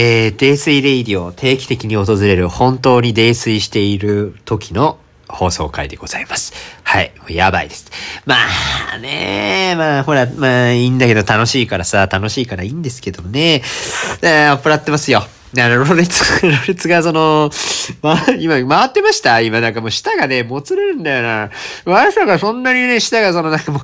えー、泥酔レイディオ定期的に訪れる本当に泥酔している時の放送回でございます。はい。やばいです。まあねまあほら、まあいいんだけど楽しいからさ、楽しいからいいんですけどね。えー、酔っ払ってますよ。あの、ロレツ、ロレツがその、ま、今、回ってました？今なんかもう舌がね、もつれるんだよな。まさかそんなにね、舌がそのなんかも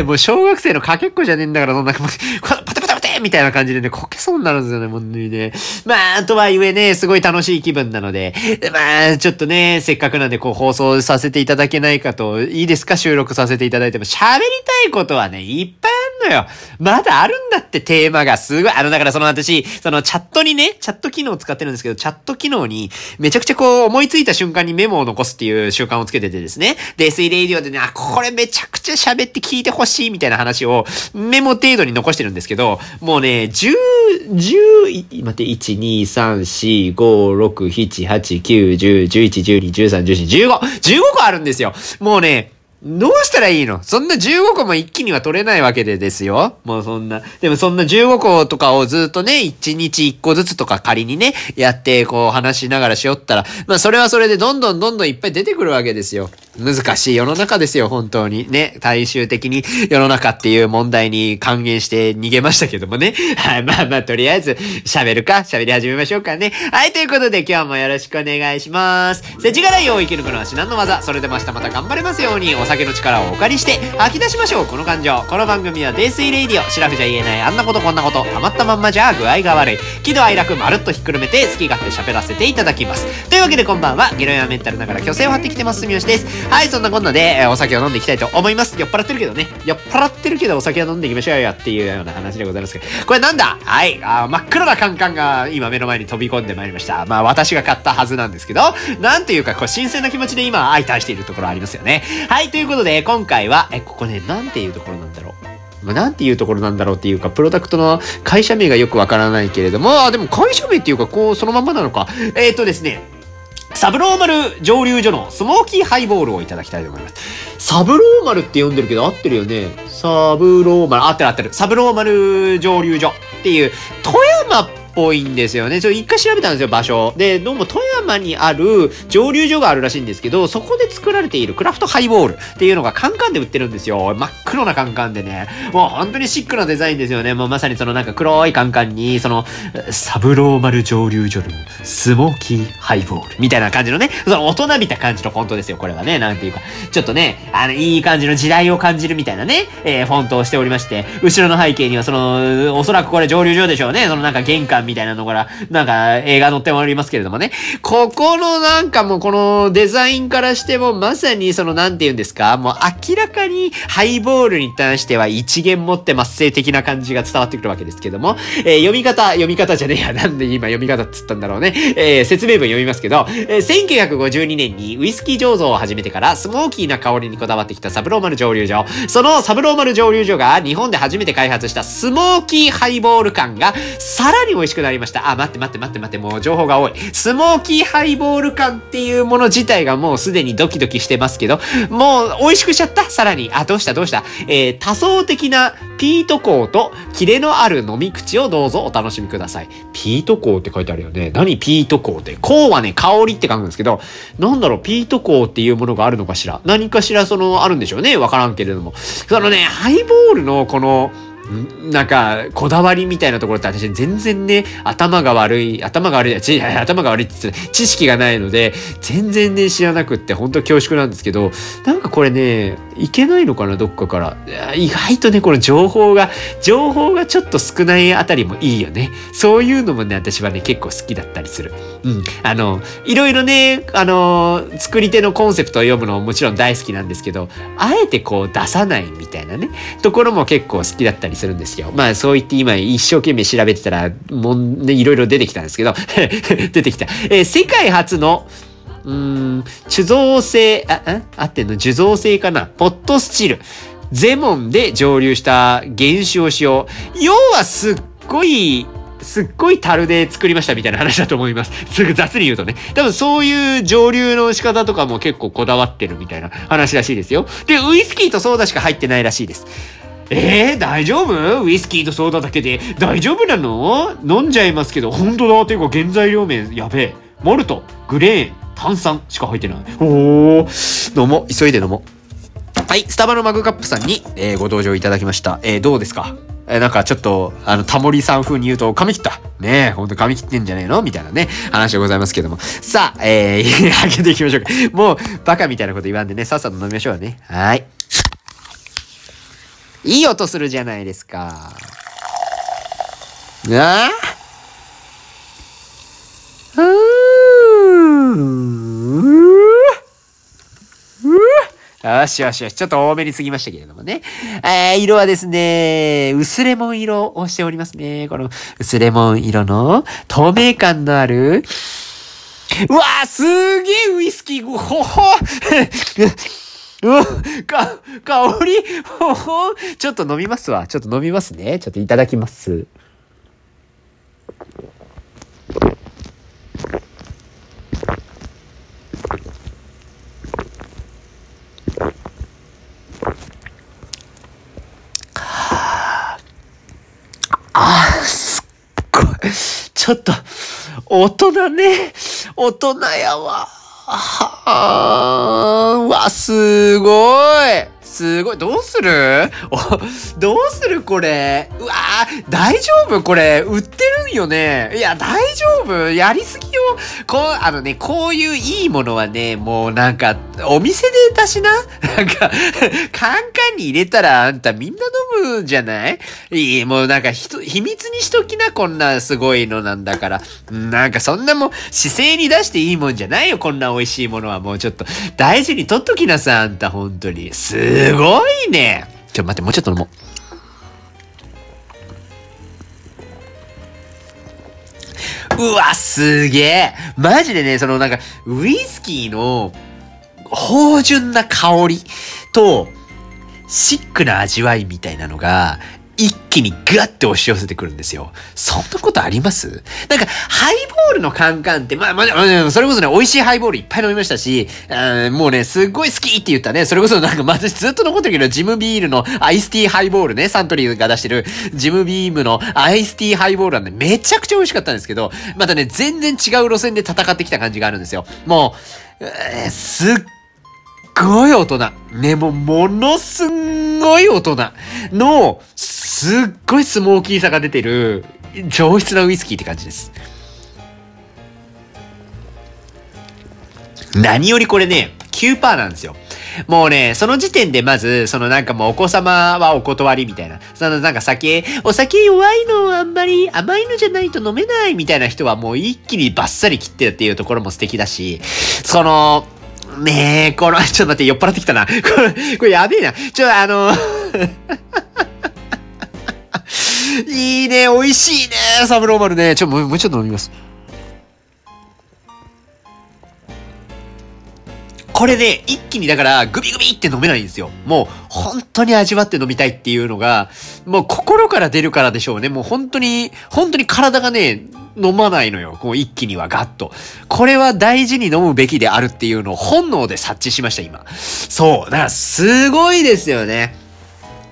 う もう小学生のかけっこじゃねえんだから、そんな、もう、パタパタみたいな感じでね、こけそうになるんですよね、本当にね。まあ、とはいえね、すごい楽しい気分なので、まあ、ちょっとね、せっかくなんでこう放送させていただけないかと、いいですか収録させていただいても。喋りたいことはね、いっぱいのよ。まだあるんだってテーマがすごい。あの、だからその私、そのチャットにね、チャット機能を使ってるんですけど、チャット機能にめちゃくちゃこう思いついた瞬間にメモを残すっていう習慣をつけててですね。で、SE レイディオでね、あ、これめちゃくちゃ喋って聞いてほしいみたいな話をメモ程度に残してるんですけど、もうね、10、10、待って、1、2、3、4、5、6、7、8、9、10、11、12、13、14、15、15個あるんですよ。もうね、どうしたらいいの？そんな15個も一気には取れないわけでですよ。もうそんな。でもそんな15個とかをずっとね、1日1個ずつとか仮にね、やってこう話しながらしよったら、まあそれはそれでどんどんどんどんいっぱい出てくるわけですよ。難しい世の中ですよ、本当に。ね、大衆的に世の中っていう問題に還元して逃げましたけどもね。はい、まあまあとりあえず喋るか、喋り始めましょうかね。はい、ということで今日もよろしくお願いします。世知辛いを生き抜くのは至難の技？それでも明日また頑張れますように。お酒の力をお借りして吐き出しましょうこの感情この番組は泥酔レイディオシラフじゃ言えないあんなことこんなことたまったまんまじゃ具合が悪い喜怒哀楽まるっとひっくるめて好き勝手喋らせていただきますというわけでこんばんはゲロやメンタルながら虚勢を張ってきてます住吉ですはいそんなこんなで、え、お酒を飲んでいきたいと思います。酔っ払ってるけどね。酔っ払ってるけどお酒を飲んでいきましょうよ。っていうような話でございますけど。これなんだ？はいあ真っ黒なカンカンが今目の前に飛び込んでまいりました。まあ私が買ったはずなんですけどなんていうかこう新鮮な気持ちで今相対しているところありますよね。はいということで今回は、え、ここね、なんていうところなんだろう。なんていうところなんだろうっていうか、プロダクトの会社名がよくわからないけれども、あ、でも会社名っていうか、こう、そのままなのか。えっ、ー、とですね、サブローマル蒸留所のスモーキーハイボールをいただきたいと思います。サブローマルって呼んでるけど合ってるよね。サブローマル、合ってる合ってる。サブローマル蒸留所っていう、富山ぽいんですよね。ちょ、一回調べたんですよ、場所。で、どうも富山にある蒸留所があるらしいんですけど、そこで作られているクラフトハイボールっていうのがカンカンで売ってるんですよ。真っ黒なカンカンでね。もう本当にシックなデザインですよね。もうまさにそのなんか黒いカンカンに、その、サブローマル蒸留所のスモーキーハイボールみたいな感じのね、その大人びた感じのフォントですよ、これはね。なんていうか、ちょっとね、あの、いい感じの時代を感じるみたいなね、えー、フォントをしておりまして、後ろの背景にはその、おそらくこれ蒸留所でしょうね。そのなんか玄関みたいなのから、なんか映画載っておりますけれどもね。ここのなんかもうこのデザインからしてもまさにそのなんて言うんですかもう明らかにハイボールに対しては一元持ってます性的な感じが伝わってくるわけですけども、えー、読み方、読み方じゃねえや。なんで今読み方っつったんだろうね。えー、説明文読みますけど、えー、1952年にウイスキー醸造を始めてからスモーキーな香りにこだわってきたサブローマル蒸留所。そのサブローマル蒸留所が日本で初めて開発したスモーキーハイボール感がさらに美味しくくなりました。あ、待って待って待って待って、もう情報が多い。スモーキーハイボール感っていうもの自体がもうすでにドキドキしてますけど、もう美味しくしちゃった？さらに。あ、どうした？どうした？えー、多層的なピート香とキレのある飲み口をどうぞお楽しみください。ピート香って書いてあるよね。何？ピート香って。香はね、香りって書くんですけど、なんだろう、ピート香っていうものがあるのかしら？何かしらその、あるんでしょうね。わからんけれども。そのね、ハイボールのこの、なんか、こだわりみたいなところって私全然ね、頭が悪い、頭が悪い、ち頭が悪いって言って知識がないので、全然ね、知らなくって、本当恐縮なんですけど、なんかこれね、いけないのかな、どっかから。意外とね、この情報が、情報がちょっと少ないあたりもいいよね。そういうのもね、私はね、結構好きだったりする。うん。あの、いろいろね、あの、作り手のコンセプトを読むのももちろん大好きなんですけど、あえてこう出さないみたいなね、ところも結構好きだったりするんですよ。まあそう言って今一生懸命調べてたら、もうね、いろいろ出てきたんですけど、出てきた。えー、世界初の、うん、酒造性、あ、あ、あってんの？酒造性かな？ポットスチル。ゼモンで蒸留した原酒を使用。要はすっごいすっごい樽で作りましたみたいな話だと思います。すぐ雑に言うとね。多分そういう蒸留の仕方とかも結構こだわってるみたいな話らしいですよ。で、ウイスキーとソーダしか入ってないらしいです。えー、大丈夫？ウイスキーとソーダだけで大丈夫なの？飲んじゃいますけど、本当だ。ていうか原材料名やべえ。モルト、グレーン、炭酸しか入ってない。おー、飲もう。急いで飲もう。はい、スタバのマグカップさんに、えー、ご登場いただきました。えー、どうですか？えー、なんかちょっと、あの、タモリさん風に言うと、髪切った。ねえ、ほんと髪切ってんじゃねえの？みたいなね、話でございますけども。さあ、えー、開けていきましょうか。もう、バカみたいなこと言わんでね、さっさと飲みましょうね。はい。いい音するじゃないですか。なあ？よしよしよし。ちょっと多めに過ぎましたけれどもね。えー、色はですね、薄レモン色をしておりますね。この薄レモン色の透明感のある、うわーすげえウイスキー、ほほうわか、香り？ほ ほちょっと飲みますわ。ちょっと飲みますね。ちょっといただきます。あすっごい。ちょっと、大人ね。大人やわ。はあわ、すごい。すごい。どうする？おどうするこれ？うわ大丈夫？これ。売ってるんよね？いや、大丈夫？やりすぎよ？こう、あのね、こういういいものはね、もうなんか、お店で出しな？なんか、カンカンに入れたらあんたみんな飲むんじゃない？いい、もうなんかひと、秘密にしときな、こんなすごいのなんだから。なんかそんなもん、姿勢に出していいもんじゃないよ、こんな美味しいものは。もうちょっと、大事に取っときなさい、あんた、本当に。すごいね。ちょ、待って、もうちょっと飲もう。うわ、すげえ。マジでね、そのなんか、ウイスキーの、芳醇な香りと、シックな味わいみたいなのが、一気にガッて押し寄せてくるんですよ。そんなことあります？なんか、ハイボールのカンカンって、まあまあ、それこそね、美味しいハイボールいっぱい飲みましたし、もうね、すっごい好きって言ったね、それこそなんか、私ずっと残ってるけど、ジムビールのアイスティーハイボールね、サントリーが出してる、ジムビームのアイスティーハイボールなんで、めちゃくちゃ美味しかったんですけど、またね、全然違う路線で戦ってきた感じがあるんですよ。もう、えー、すっごい大人。ね、もう、ものすんごい大人の、すっごいスモーキーさが出てる、上質なウイスキーって感じです。何よりこれね、9%なんですよ。もうね、その時点でまず、そのなんかもうお子様はお断りみたいな。そのなんか酒、お酒弱いのあんまり甘いのじゃないと飲めないみたいな人はもう一気にバッサリ切ってるっていうところも素敵だし、その、ねえ、この、ちょっと待って、酔っ払ってきたな。これ、これやべえな。ちょ、あの いいね、美味しいね、サブローマルね。ちょ、もう、ちょっと飲みます。これで、一気にだから、グビグビって飲めないんですよ。もう、本当に味わって飲みたいっていうのが、もう心から出るからでしょうね。もう本当に、本当に体がね、飲まないのよ。こう一気にはガッと。これは大事に飲むべきであるっていうのを本能で察知しました、今。そう。だからすごいですよね。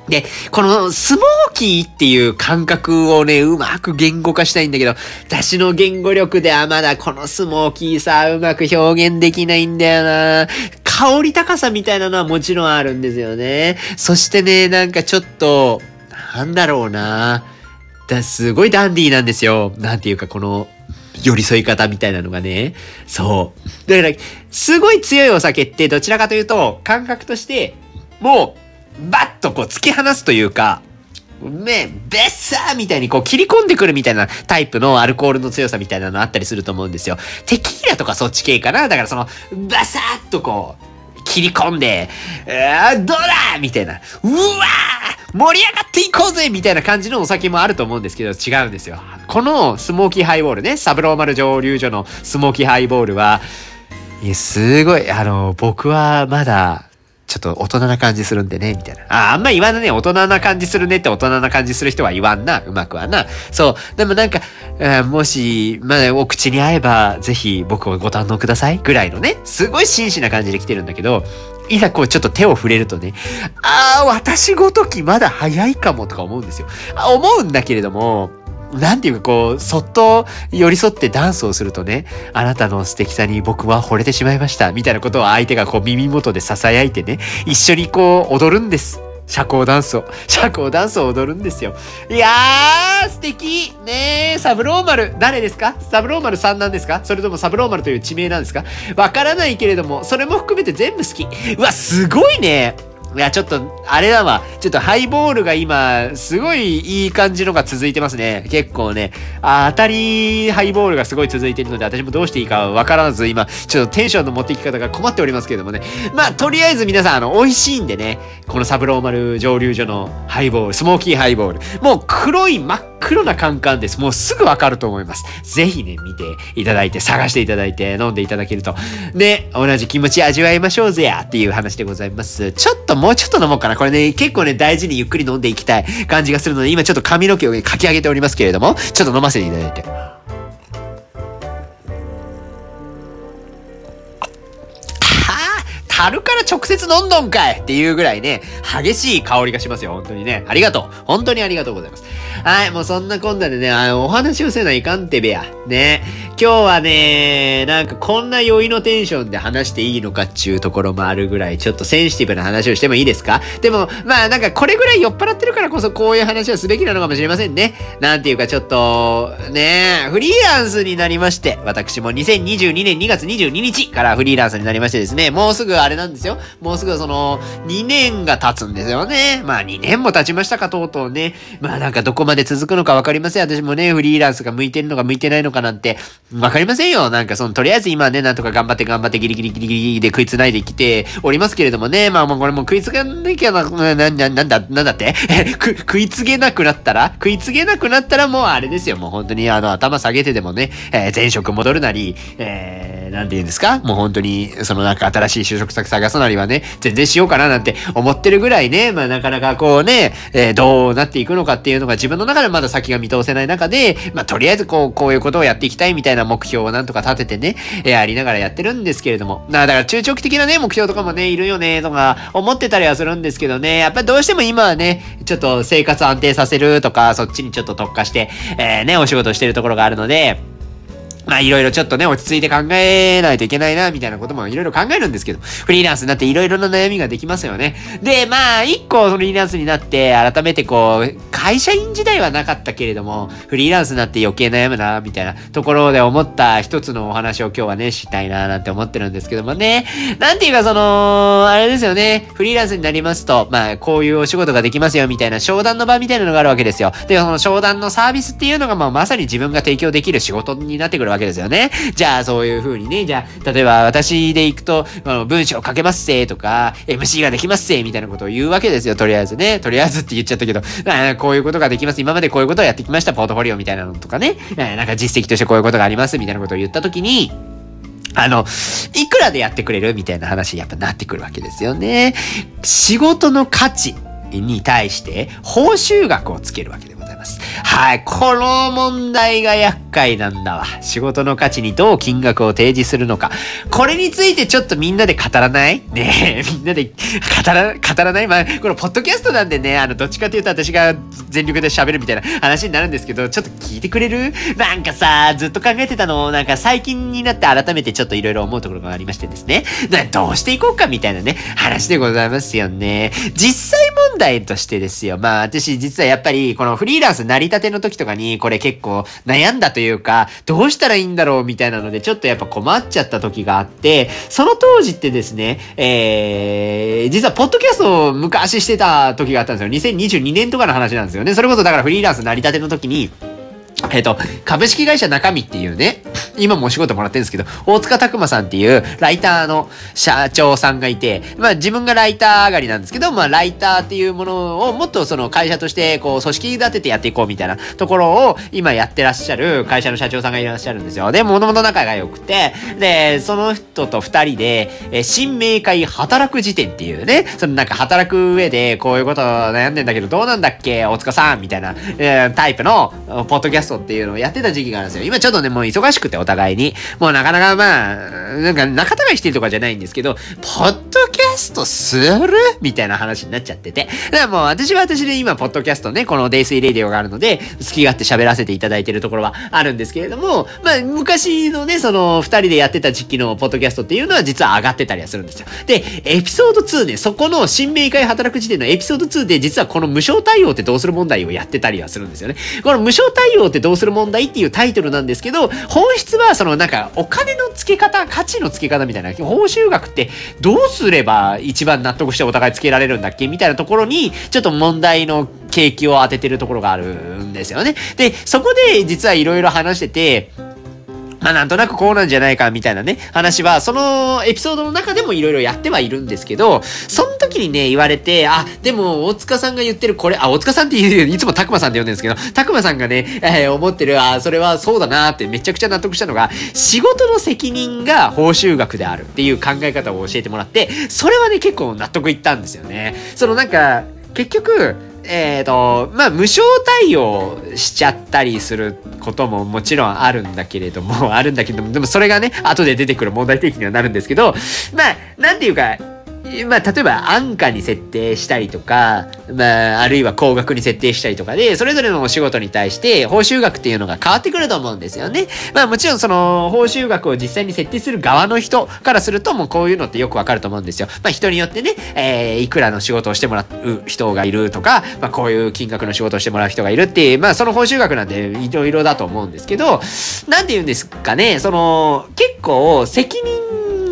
で、このスモーキーっていう感覚をね、うまく言語化したいんだけど、私の言語力ではまだこのスモーキーさうまく表現できないんだよな香り高さみたいなのはもちろんあるんですよね。そしてね、なんかちょっと、なんだろうなだすごいダンディーなんですよ。なんていうかこの、寄り添い方みたいなのがね。そう。だから、すごい強いお酒ってどちらかというと、感覚として、もう、バッとこう突き放すというか、ね、ベッサーみたいにこう切り込んでくるみたいなタイプのアルコールの強さみたいなのあったりすると思うんですよ。テキーラとかそっち系かなだからその、バサッとこう、切り込んで、えー、どうだみたいな。うわー盛り上がっていこうぜみたいな感じのお酒もあると思うんですけど、違うんですよ。このスモーキーハイボールね、サブローマル蒸留所のスモーキーハイボールは、い、すごい、あの、僕はまだ、ちょっと大人な感じするんでね、みたいな。あ、あんま言わんね。大人な感じするねって大人な感じする人は言わんな。うまくはな。そう。でもなんかえ、もし、まあ、お口に合えば、ぜひ僕をご堪能ください。ぐらいのね、すごい真摯な感じで来てるんだけど、いざこうちょっと手を触れるとね、ああ、私ごときまだ早いかもとか思うんですよ。あ思うんだけれども、なんていうかこう、そっと寄り添ってダンスをするとね、あなたの素敵さに僕は惚れてしまいました。みたいなことを相手がこう耳元で囁いてね、一緒にこう踊るんです。社交ダンスを。社交ダンスを踊るんですよ。いやー、素敵ねー、サブローマル。誰ですか？サブローマルさんなんですか？それともサブローマルという地名なんですか？わからないけれども、それも含めて全部好き。うわ、すごいね。いや、ちょっと、あれだわ。ちょっとハイボールが今、すごいいい感じのが続いてますね。結構ね。あ当たりハイボールがすごい続いてるので、私もどうしていいかわからず、今、ちょっとテンションの持っていき方が困っておりますけれどもね。まあ、とりあえず皆さん、あの、美味しいんでね、このサブローマル蒸留所のハイボール、スモーキーハイボール。もう黒い真っ黒なカンカンです。もうすぐわかると思います。ぜひね、見ていただいて、探していただいて、飲んでいただけると、ね、同じ気持ち味わいましょうぜやっていう話でございます。ちょっともうちょっと飲もうかな。これね、結構ね、大事にゆっくり飲んでいきたい感じがするので、今ちょっと髪の毛を、ね、かき上げておりますけれども、ちょっと飲ませていただいて。樽から直接飲んどんかいっていうぐらいね、激しい香りがしますよ、本当にね。ありがとう。本当にありがとうございます。はい、もうそんなこんなでね、あの、お話をせないかんてべや。ね。今日はね、なんかこんな酔いのテンションで話していいのかっちゅうところもあるぐらい、ちょっとセンシティブな話をしてもいいですか？でも、まあなんかこれぐらい酔っ払ってるからこそこういう話はすべきなのかもしれませんね。なんていうかちょっと、ね、フリーランスになりまして、私も2022年2月22日からフリーランスになりましてですね、もうすぐあれなんですよ。もうすぐその、2年が経つんですよね。まあ2年も経ちましたか、とうとうね。まあなんかどこまで続くのかわかりません。私もね、フリーランスが向いてるのか向いてないのかなんて、わかりませんよ。なんかその、とりあえず今ね、なんとか頑張って頑張ってギリギリギリギリで食いつないできておりますけれどもね。まあもうこれも食いつがなきゃな、な、な、なんだ、なんだって？く、食いつげなくなったら？食いつげなくなったらもうあれですよ。もう本当にあの、頭下げてでもね、えー、前職戻るなり、えー、なんて言うんですか？もう本当に、そのなんか新しい就職先探すなりはね、全然しようかななんて思ってるぐらいね、まあなかなかこうね、えー、どうなっていくのかっていうのが自分の中でまだ先が見通せない中で、まあとりあえずこう、こういうことをやっていきたいみたいな目標をなんとか立ててね、えー、ありながらやってるんですけれども、なだから中長期的なね、目標とかもね、いるよね、とか思ってたりはするんですけどね、やっぱりどうしても今はね、ちょっと生活安定させるとか、そっちにちょっと特化して、えー、ね、お仕事してるところがあるので、まあいろいろちょっとね、落ち着いて考えないといけないな、みたいなこともいろいろ考えるんですけど、フリーランスになっていろいろな悩みができますよね。で、まあ、一個フリーランスになって、改めてこう、会社員時代はなかったけれども、フリーランスになって余計悩むな、みたいなところで思った一つのお話を今日はね、したいな、なんて思ってるんですけどもね。なんていうかその、あれですよね、フリーランスになりますと、まあ、こういうお仕事ができますよ、みたいな商談の場みたいなのがあるわけですよ。で、その商談のサービスっていうのが、まあ、まさに自分が提供できる仕事になってくるわけですよね。じゃあそういう風にね、じゃあ、例えば私で行くと、あの文章書けますせとか、MC ができますせみたいなことを言うわけですよ、とりあえずね。とりあえずって言っちゃったけど、こういうことができます。今までこういうことをやってきました、ポートフォリオみたいなのとかね。なんか実績としてこういうことがあります、みたいなことを言ったときに、あの、いくらでやってくれる？みたいな話にやっぱなってくるわけですよね。仕事の価値に対して報酬額をつけるわけです。ます。はい。この問題が厄介なんだわ。仕事の価値にどう金額を提示するのか。これについてちょっとみんなで語らない？ねえ、みんなで語ら、語らない？まあ、このポッドキャストなんでね、あの、どっちかというと私が全力で喋るみたいな話になるんですけど、ちょっと聞いてくれる？なんかさ、ずっと考えてたの、なんか最近になって改めてちょっといろいろ思うところがありましてですね。どうしていこうかみたいなね、話でございますよね。実際問題としてですよ。まあ私実はやっぱりこのフリーランス成り立ての時とかにこれ結構悩んだといういうか、どうしたらいいんだろうみたいなのでちょっとやっぱ困っちゃった時があって、その当時ってですね、えー、実はポッドキャストを昔してた時があったんですよ。2022年とかの話なんですよね。それこそだからフリーランス成り立ての時に、えっ、と、株式会社中身っていうね、今もお仕事もらってるんですけど、大塚拓馬さんっていうライターの社長さんがいて、まあ自分がライター上がりなんですけど、まあライターっていうものをもっとその会社としてこう組織立ててやっていこうみたいなところを今やってらっしゃる会社の社長さんがいらっしゃるんですよ。で、もともと仲が良くて、で、その人と二人で、え新明会働く時点っていうね、そのなんか働く上でこういうこと悩んでんだけどどうなんだっけ大塚さんみたいな、えー、タイプのポッドキャストっていうのをやってた時期があるんですよ。今ちょっとね、もう忙しくてお互いに。もうなかなかまあ、なんか仲違いしてるとかじゃないんですけど、ポッドキャストする？みたいな話になっちゃってて。だからもう私は私で今、ポッドキャストね、このデイスイレディオがあるので、好き勝手喋らせていただいてるところはあるんですけれども、まあ昔のね、その二人でやってた時期のポッドキャストっていうのは実は上がってたりはするんですよ。で、エピソード2ね、そこの新明会働く時点のエピソード2で実はこの無償対応ってどうする問題をやってたりはするんですよね。この無償対応ってどうする問題っていうタイトルなんですけど、本質はそのなんかお金の付け方、価値の付け方みたいな、報酬額ってどうすれば一番納得してお互い付けられるんだっけみたいなところに、ちょっと問題の景気を当ててるところがあるんですよね。で、そこで実はいろいろ話してて、あなんとなくこうなんじゃないかみたいなね、話は、そのエピソードの中でもいろいろやってはいるんですけど、その時にね、言われて、あ、でも、大塚さんが言ってるこれ、あ、大塚さんっていう、いつもたくまさんって呼んでるんですけど、たくまさんがね、えー、思ってる、あ、それはそうだなってめちゃくちゃ納得したのが、仕事の責任が報酬額であるっていう考え方を教えてもらって、それはね、結構納得いったんですよね。そのなんか、結局、えっ、と、まあ、無償対応しちゃったりすることももちろんあるんだけれども、あるんだけども、でもそれがね、後で出てくる問題提起にはなるんですけど、まあ、なんていうか、まあ、例えば安価に設定したりとか、まあ、あるいは高額に設定したりとかで、それぞれのお仕事に対して報酬額っていうのが変わってくると思うんですよね。まあもちろんその報酬額を実際に設定する側の人からするともうこういうのってよくわかると思うんですよ。まあ人によってね、えー、いくらの仕事をしてもらう人がいるとか、まあこういう金額の仕事をしてもらう人がいるっていう、まあその報酬額なんていろいろだと思うんですけど、なんて言うんですかね、その結構責任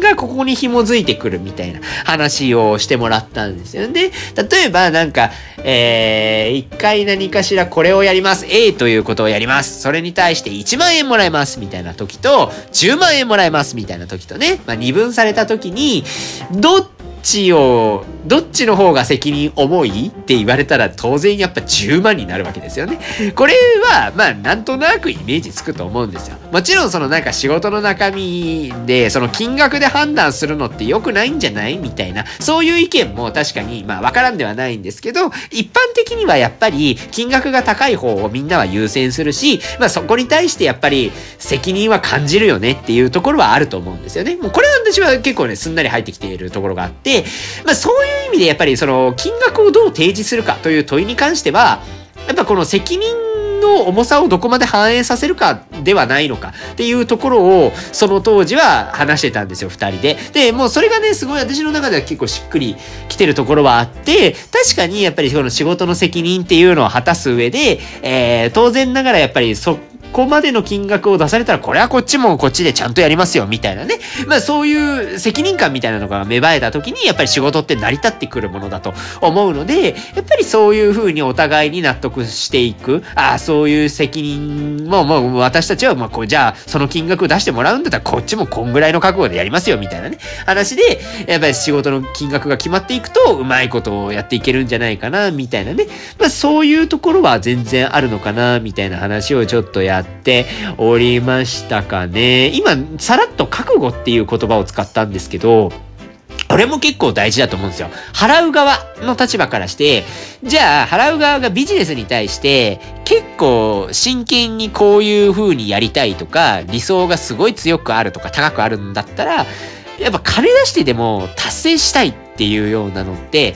がここに紐づいてくるみたいな話をしてもらったんですよね。例えばなんか、えー、一回何かしらこれをやります。A ということをやります。それに対して1万円もらえますみたいな時と、10万円もらえますみたいな時とね、まあ、二分された時に、どっちを、どっちの方が責任重いって言われたら当然やっぱ10万になるわけですよね。これは、まあなんとなくイメージつくと思うんですよ。もちろんそのなんか仕事の中身で、その金額で判断するのって良くないんじゃないみたいな、そういう意見も確かに、まあわからんではないんですけど、一般的にはやっぱり金額が高い方をみんなは優先するし、まあそこに対してやっぱり責任は感じるよねっていうところはあると思うんですよね。もうこれは私は結構ね、すんなり入ってきているところがあって、でまあそういう意味でやっぱりその金額をどう提示するかという問いに関しては、やっぱこの責任の重さをどこまで反映させるかではないのかっていうところをその当時は話してたんですよ2人で。でもうそれがねすごい私の中では結構しっくりきてるところはあって確かにやっぱりその仕事の責任っていうのを果たす上で、えー、当然ながらやっぱりそこまでの金額を出されたら、これはこっちもこっちでちゃんとやりますよ、みたいなね。まあそういう責任感みたいなのが芽生えた時に、やっぱり仕事って成り立ってくるものだと思うので、やっぱりそういうふうにお互いに納得していく、ああ、そういう責任も、もう私たちは、まあこう、じゃあその金額を出してもらうんだったら、こっちもこんぐらいの覚悟でやりますよ、みたいなね。話で、やっぱり仕事の金額が決まっていくと、うまいことをやっていけるんじゃないかな、みたいなね。まあそういうところは全然あるのかな、みたいな話をちょっとやっておりましたかね。今、さらっと覚悟っていう言葉を使ったんですけど、これも結構大事だと思うんですよ。払う側の立場からして、じゃあ、払う側がビジネスに対して、結構真剣にこういう風にやりたいとか、理想がすごい強くあるとか高くあるんだったら、やっぱ金出してでも達成したいっていうようなのって、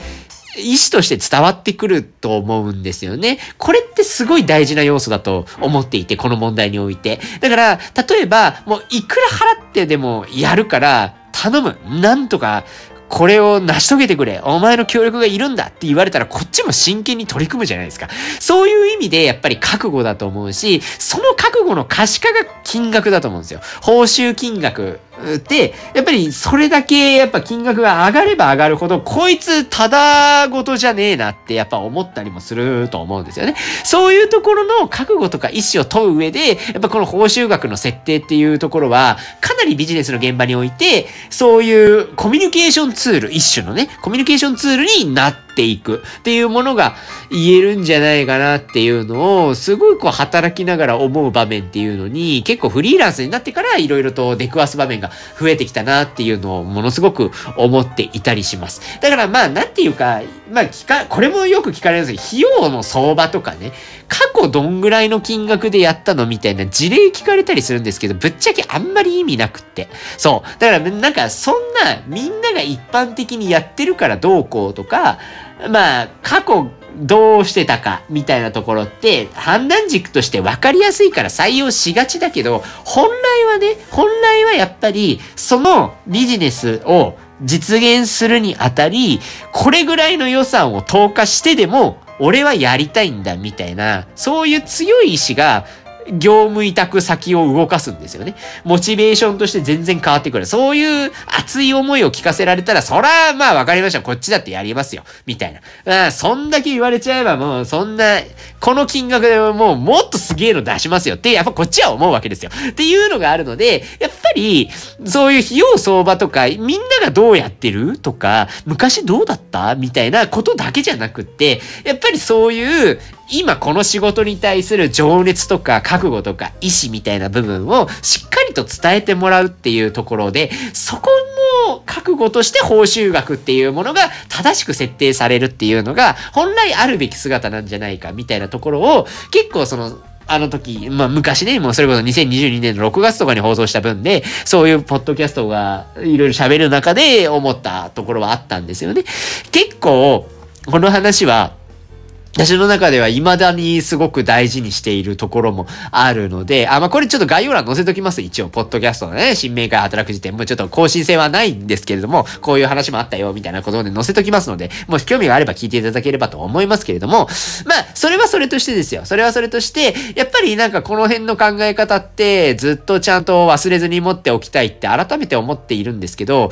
意思として伝わってくると思うんですよね。これってすごい大事な要素だと思っていて、この問題において。だから、例えば、もういくら払ってでもやるから、頼む。なんとか、これを成し遂げてくれ。お前の協力がいるんだって言われたらこっちも真剣に取り組むじゃないですか。そういう意味でやっぱり覚悟だと思うし、その覚悟の可視化が金額だと思うんですよ。報酬金額で、やっぱりそれだけやっぱ金額が上がれば上がるほど、こいつただごとじゃねえなってやっぱ思ったりもすると思うんですよね。そういうところの覚悟とか意思を問う上で、やっぱこの報酬額の設定っていうところは、かなりビジネスの現場において、そういうコミュニケーションツール、一種のね、コミュニケーションツールになってていくっていうものが言えるんじゃないかなっていうのを、すごいこう働きながら思う場面っていうのに、結構フリーランスになってからいろいろと出くわす場面が増えてきたなっていうのをものすごく思っていたりします。だからまあ、なんていうか、まあ、聞か、これもよく聞かれるんですけど、費用の相場とかね、過去どんぐらいの金額でやったのみたいな事例聞かれたりするんですけど、ぶっちゃけあんまり意味なくって。そう。だからなんかそんなみんなが一般的にやってるからどうこうとか、まあ、過去どうしてたかみたいなところって判断軸として分かりやすいから採用しがちだけど、本来はね、本来はやっぱりそのビジネスを実現するにあたり、これぐらいの予算を投下してでも、俺はやりたいんだみたいな、そういう強い意志が業務委託先を動かすんですよね。モチベーションとして全然変わってくる。そういう熱い思いを聞かせられたら、そら、まあわかりました。こっちだってやりますよ。みたいな。ああそんだけ言われちゃえばもう、そんな、この金額でももうもっとすげえの出しますよって、やっぱこっちは思うわけですよ。っていうのがあるので、やっぱり、そういう費用相場とか、みんながどうやってるとか、昔どうだったみたいなことだけじゃなくって、やっぱりそういう今この仕事に対する情熱とか覚悟とか意志みたいな部分をしっかりと伝えてもらうっていうところで、そこも覚悟として報酬額っていうものが正しく設定されるっていうのが本来あるべき姿なんじゃないかみたいなところを結構そのあの時、まあ昔ね、もうそれこそ2022年の6月とかに放送した分で、そういうポッドキャストがいろいろ喋る中で思ったところはあったんですよね。結構、この話は、私の中では未だにすごく大事にしているところもあるので、あ、まあ、これちょっと概要欄載せときます。一応、ポッドキャストのね、新明会働く時点、もうちょっと更新性はないんですけれども、こういう話もあったよ、みたいなことで載せときますので、もし興味があれば聞いていただければと思いますけれども、まあ、それはそれとしてですよ。それはそれとして、やっぱりなんかこの辺の考え方って、ずっとちゃんと忘れずに持っておきたいって改めて思っているんですけど、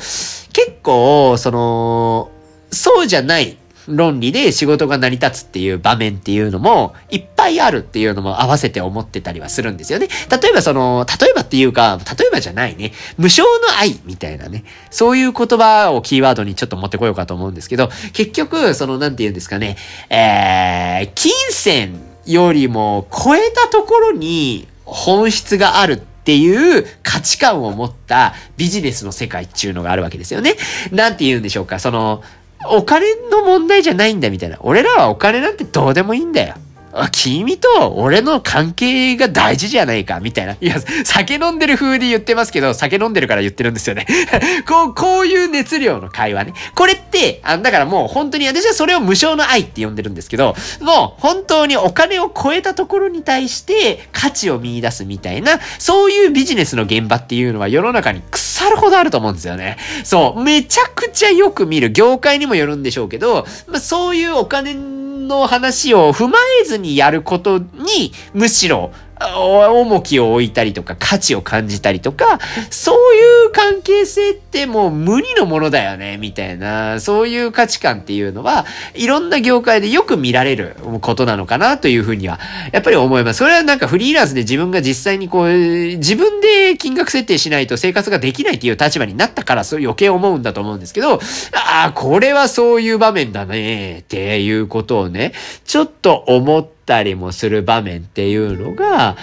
結構、その、そうじゃない論理で仕事が成り立つっていう場面っていうのもいっぱいあるっていうのも合わせて思ってたりはするんですよね。例えばその、例えばっていうか、例えばじゃないね。無償の愛みたいなね。そういう言葉をキーワードにちょっと持ってこようかと思うんですけど、結局、その、なんて言うんですかね。えー、金銭よりも超えたところに本質があるっていう価値観を持ったビジネスの世界っていうのがあるわけですよね。なんて言うんでしょうか。その、お金の問題じゃないんだみたいな。俺らはお金なんてどうでもいいんだよ。君と俺の関係が大事じゃないか、みたいな。いや、酒飲んでる風で言ってますけど、酒飲んでるから言ってるんですよね。こう、こういう熱量の会話ね。これって、あだからもう本当に私はそれを無償の愛って呼んでるんですけど、もう本当にお金を超えたところに対して価値を見出すみたいな、そういうビジネスの現場っていうのは世の中に腐るほどあると思うんですよね。そう、めちゃくちゃよく見る。業界にもよるんでしょうけど、まあ、そういうお金にの話を踏まえずにやることに、むしろ重きを置いたりとか価値を感じたりとか、そう関係性ってもう無理のものだよね、みたいな、そういう価値観っていうのは、いろんな業界でよく見られることなのかなというふうには、やっぱり思います。それはなんかフリーランスで自分が実際にこう、自分で金額設定しないと生活ができないっていう立場になったから、そう余計思うんだと思うんですけど、ああ、これはそういう場面だね、っていうことをね、ちょっと思っ、たりもする場面っていうのが、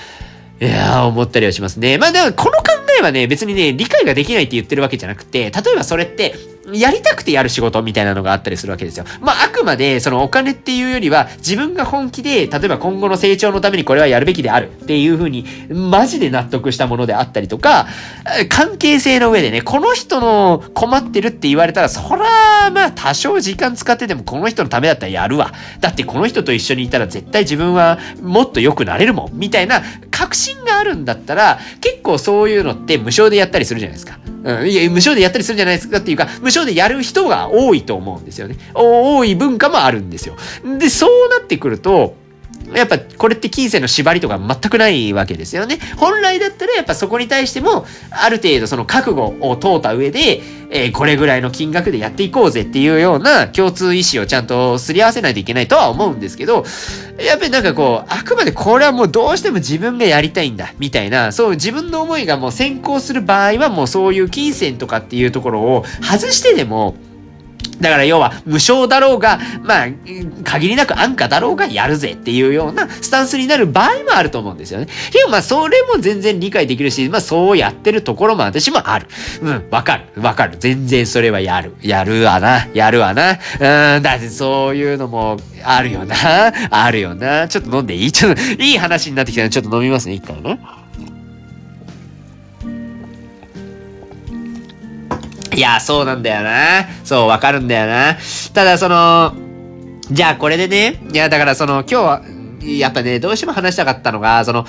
いやー、思ったりはしますね。まあでも、この考えばね、別にね、理解ができないって言ってるわけじゃなくて、例えばそれって、やりたくてやる仕事みたいなのがあったりするわけですよ。まあ、あくまで、そのお金っていうよりは、自分が本気で、例えば今後の成長のためにこれはやるべきであるっていうふうに、マジで納得したものであったりとか、関係性の上でね、この人の困ってるって言われたら、そら、まあ、多少時間使ってでもこの人のためだったらやるわ。だってこの人と一緒にいたら絶対自分はもっと良くなれるもん。みたいな確信があるんだったら、結構そういうのって無償でやったりするじゃないですか。うん、いや、無償でやったりするじゃないですかっていうか、無償でやる人が多いと思うんですよね。多い文化もあるんですよ。で、そうなってくると、やっぱこれって金銭の縛りとか全くないわけですよね。本来だったらやっぱそこに対しても、ある程度その覚悟を問うた上で、えー、これぐらいの金額でやっていこうぜっていうような共通意思をちゃんとすり合わせないといけないとは思うんですけど、やっぱりなんかこう、あくまでこれはもうどうしても自分がやりたいんだ、みたいな、そう自分の思いがもう先行する場合はもうそういう金銭とかっていうところを外してでも、だから要は無償だろうが、まあ、限りなく安価だろうがやるぜっていうようなスタンスになる場合もあると思うんですよね。でもまあそれも全然理解できるし、まあそうやってるところも私もある。うん、わかる。わかる。全然それはやる。やるわな。やるわな。うん、だってそういうのもあるよな。あるよな。ちょっと飲んでいい？ちょっと、いい話になってきたのでちょっと飲みますね、一回ね。いや、そうなんだよな。そう、わかるんだよな。ただ、その、じゃあこれでね、いや、だからその、今日は、やっぱね、どうしても話したかったのが、その、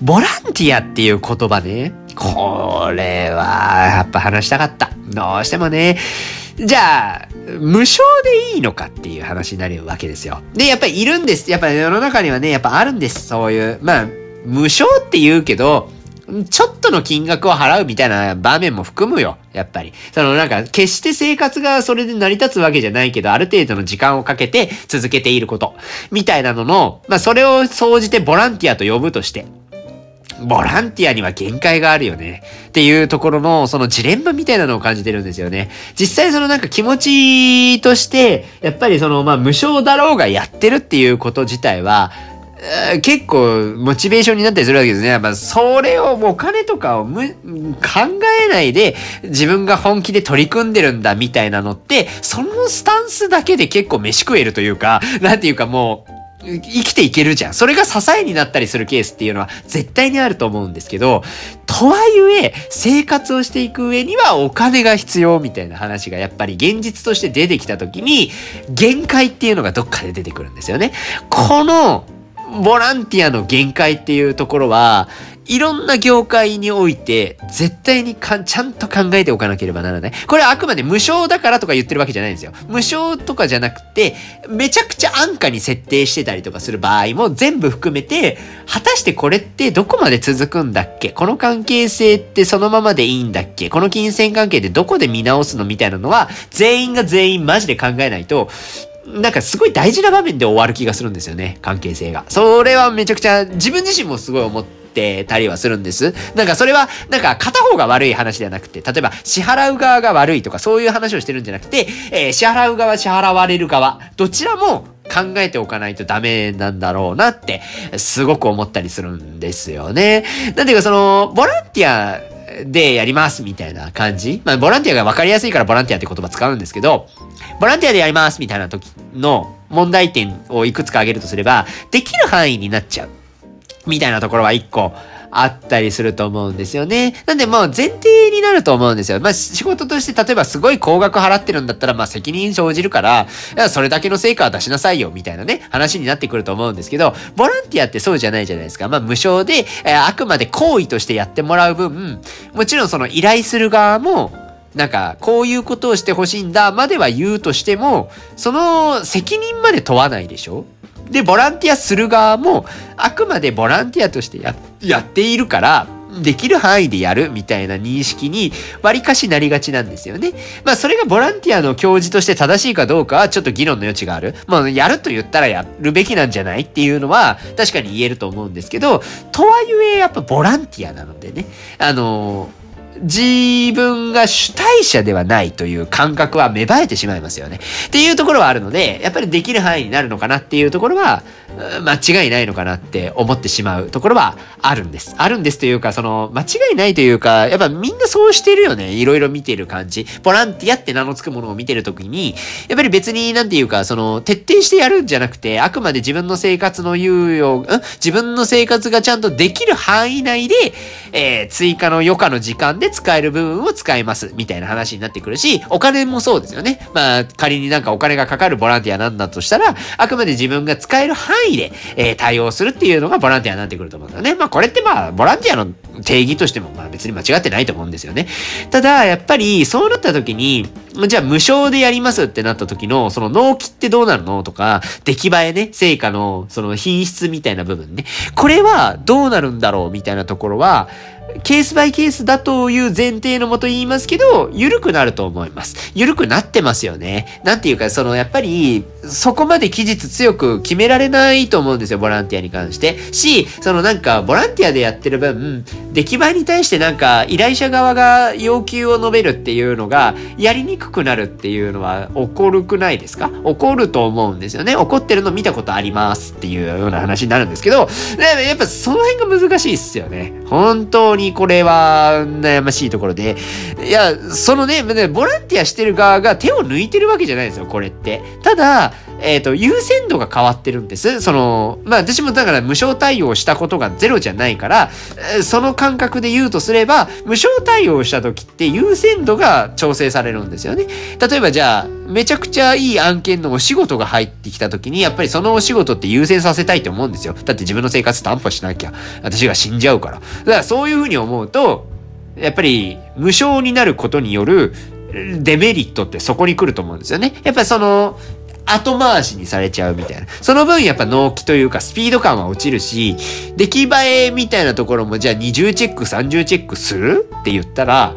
ボランティアっていう言葉ね。これは、やっぱ話したかった。どうしてもね。じゃあ、無償でいいのかっていう話になるわけですよ。で、やっぱりいるんです。やっぱり世の中にはね、やっぱあるんです。そういう。まあ、無償って言うけど、ちょっとの金額を払うみたいな場面も含むよ。やっぱり。そのなんか、決して生活がそれで成り立つわけじゃないけど、ある程度の時間をかけて続けていること。みたいなのの、まあそれを総じてボランティアと呼ぶとして。ボランティアには限界があるよね。っていうところの、そのジレンマみたいなのを感じてるんですよね。実際そのなんか気持ちとして、やっぱりそのまあ無償だろうがやってるっていうこと自体は、結構モチベーションになったりするわけですね。やっぱそれをもうお金とかをむ考えないで自分が本気で取り組んでるんだみたいなのって、そのスタンスだけで結構飯食えるというか、なんていうかもう、生きていけるじゃん。それが支えになったりするケースっていうのは絶対にあると思うんですけど、とはいえ、生活をしていく上にはお金が必要みたいな話がやっぱり現実として出てきた時に、限界っていうのがどっかで出てくるんですよね。このボランティアの限界っていうところは、いろんな業界において、絶対にかちゃんと考えておかなければならない。これはあくまで無償だからとか言ってるわけじゃないんですよ。無償とかじゃなくて、めちゃくちゃ安価に設定してたりとかする場合も全部含めて、果たしてこれってどこまで続くんだっけ？この関係性ってそのままでいいんだっけ？この金銭関係でどこで見直すの？みたいなのは、全員が全員マジで考えないと、なんかすごい大事な場面で終わる気がするんですよね、関係性が。それはめちゃくちゃ自分自身もすごい思ってたりはするんです。なんかそれは、なんか片方が悪い話ではなくて、例えば支払う側が悪いとかそういう話をしてるんじゃなくて、えー、支払う側、支払われる側、どちらも考えておかないとダメなんだろうなって、すごく思ったりするんですよね。なんていうかその、ボランティアでやりますみたいな感じ。まあ、ボランティアが分かりやすいからボランティアって言葉使うんですけど、ボランティアでやりますみたいな時の問題点をいくつか挙げるとすれば、できる範囲になっちゃう。みたいなところは一個あったりすると思うんですよね。なんでもう前提になると思うんですよ。まあ仕事として例えばすごい高額払ってるんだったらまあ責任生じるから、それだけの成果は出しなさいよみたいなね話になってくると思うんですけど、ボランティアってそうじゃないじゃないですか。まあ無償で、えー、あくまで行為としてやってもらう分、もちろんその依頼する側もなんか、こういうことをしてほしいんだまでは言うとしても、その責任まで問わないでしょ？で、ボランティアする側も、あくまでボランティアとしてややっているから、できる範囲でやるみたいな認識に割かしなりがちなんですよね。まあそれがボランティアの教授として正しいかどうかはちょっと議論の余地がある。まあやると言ったらやるべきなんじゃないっていうのは確かに言えると思うんですけど、とはいえやっぱボランティアなのでね、あのー自分が主体者ではないという感覚は芽生えてしまいますよね。っていうところはあるので、やっぱりできる範囲になるのかなっていうところは、間違いないのかなって思ってしまうところはあるんです。あるんですというか、その、間違いないというか、やっぱみんなそうしてるよね。いろいろ見てる感じ。ボランティアって名の付くものを見てるときに、やっぱり別になんていうか、その、徹底してやるんじゃなくて、あくまで自分の生活の猶予、ん？自分の生活がちゃんとできる範囲内で、えー、追加の余暇の時間で使える部分を使います、みたいな話になってくるし、お金もそうですよね。まあ、仮になんかお金がかかるボランティアなんだとしたら、あくまで自分が使える範囲で、えー、対応するっていうのがボランティアになってくると思うんだよね。まあこれってまあ、ボランティアの定義としてもまあ別に間違ってないと思うんですよね。ただ、やっぱりそうなった時に、じゃあ無償でやりますってなった時の、その納期ってどうなるのとか、出来栄えね、成果のその品質みたいな部分ね。これはどうなるんだろうみたいなところは、ケースバイケースだという前提のもと言いますけど、緩くなると思います。緩くなってますよね。なんていうか、その、やっぱり、そこまで期日強く決められないと思うんですよ、ボランティアに関して。し、そのなんか、ボランティアでやってる分、出来栄えに対してなんか、依頼者側が要求を述べるっていうのが、やりにくくなるっていうのは、起こるくないですか？起こると思うんですよね。起こってるの見たことありますっていうような話になるんですけど、やっぱその辺が難しいっすよね。本当ににこれは悩ましいところで、いや、そのね、ボランティアしてる側が手を抜いてるわけじゃないですよ、これって。ただ、えっ、ー、と、優先度が変わってるんです。その、まあ私もだから無償対応したことがゼロじゃないから、その感覚で言うとすれば、無償対応した時って優先度が調整されるんですよね。例えばじゃあ、めちゃくちゃいい案件のお仕事が入ってきた時に、やっぱりそのお仕事って優先させたいと思うんですよ。だって自分の生活担保しなきゃ、私が死んじゃうから。だからそういうふうに思うと、やっぱり無償になることによるデメリットってそこに来ると思うんですよね。やっぱりその、後回しにされちゃうみたいな。その分やっぱ納期というかスピード感は落ちるし、出来栄えみたいなところもじゃあ20チェック、30チェックするって言ったら、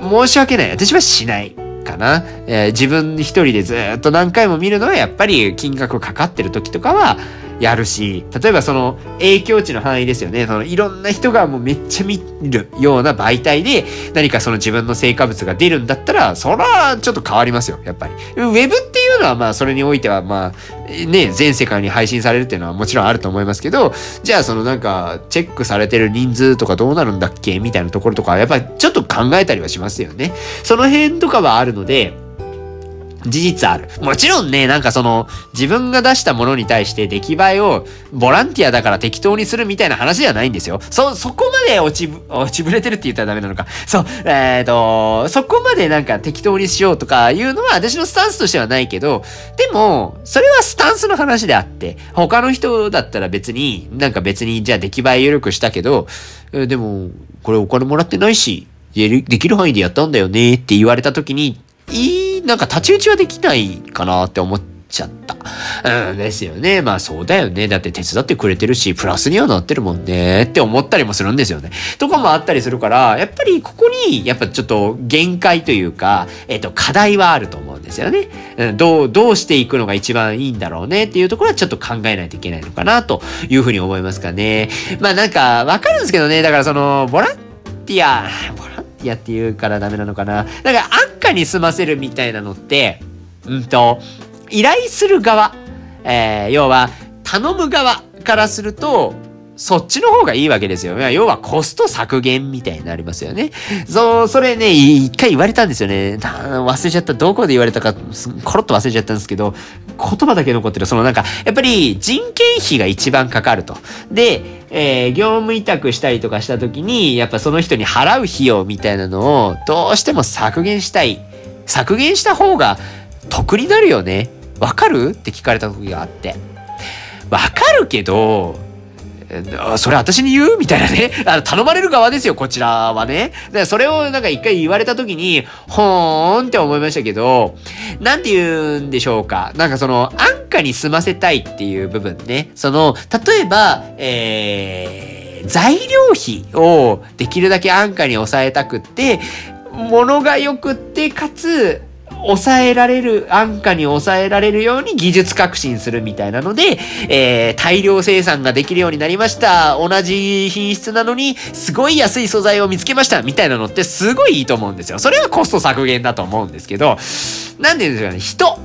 申し訳ない。私はしない。かな。えー、自分一人でずっと何回も見るのはやっぱり金額かかってる時とかは、やるし、例えばその影響値の範囲ですよね。そのいろんな人がもうめっちゃ見るような媒体で何かその自分の成果物が出るんだったら、そらちょっと変わりますよ、やっぱり。ウェブっていうのはまあそれにおいてはまあね、全世界に配信されるっていうのはもちろんあると思いますけど、じゃあそのなんかチェックされてる人数とかどうなるんだっけみたいなところとかやっぱりちょっと考えたりはしますよね。その辺とかはあるので、事実ある。もちろんね、なんかその、自分が出したものに対して出来栄えをボランティアだから適当にするみたいな話ではないんですよ。そ、そこまで落ちぶ、落ちぶれてるって言ったらダメなのか。そう、えっ、ー、と、そこまでなんか適当にしようとかいうのは私のスタンスとしてはないけど、でも、それはスタンスの話であって、他の人だったら別に、なんか別にじゃあ出来栄え緩くしたけど、でも、これお金もらってないし、できる範囲でやったんだよねって言われた時に、いい、なんか太刀打ちはできないかなって思っちゃった。うん、ですよね。まあそうだよね。だって手伝ってくれてるし、プラスにはなってるもんねって思ったりもするんですよね。とかもあったりするから、やっぱりここに、やっぱちょっと限界というか、えっと、課題はあると思うんですよね。うん、どう、どうしていくのが一番いいんだろうねっていうところはちょっと考えないといけないのかなというふうに思いますかね。まあなんか、わかるんですけどね。だからその、ボランティア、ボラティアって言うからダメなのかな。だから安価に済ませるみたいなのって、うんと、依頼する側、えー、要は、頼む側からすると、そっちの方がいいわけですよ。要はコスト削減みたいになりますよね。そう、それね、一回言われたんですよね。忘れちゃった。どこで言われたか、コロッと忘れちゃったんですけど、言葉だけ残ってる。そのなんか、やっぱり人件費が一番かかると。で、えー、業務委託したりとかした時に、やっぱその人に払う費用みたいなのをどうしても削減したい。削減した方が得になるよね。わかる？って聞かれた時があって。わかるけど、それ私に言う？みたいなね。あの、頼まれる側ですよ、こちらはね。で、それをなんか一回言われた時に、ほーんって思いましたけど、なんて言うんでしょうか。なんかその、安価に済ませたいっていう部分ね。その、例えば、えー、材料費をできるだけ安価に抑えたくって、物が良くって、かつ、抑えられる、安価に抑えられるように技術革新するみたいなので、えー、大量生産ができるようになりました。同じ品質なのに、すごい安い素材を見つけました。みたいなのってすごいいいと思うんですよ。それはコスト削減だと思うんですけど、なんでですかね、人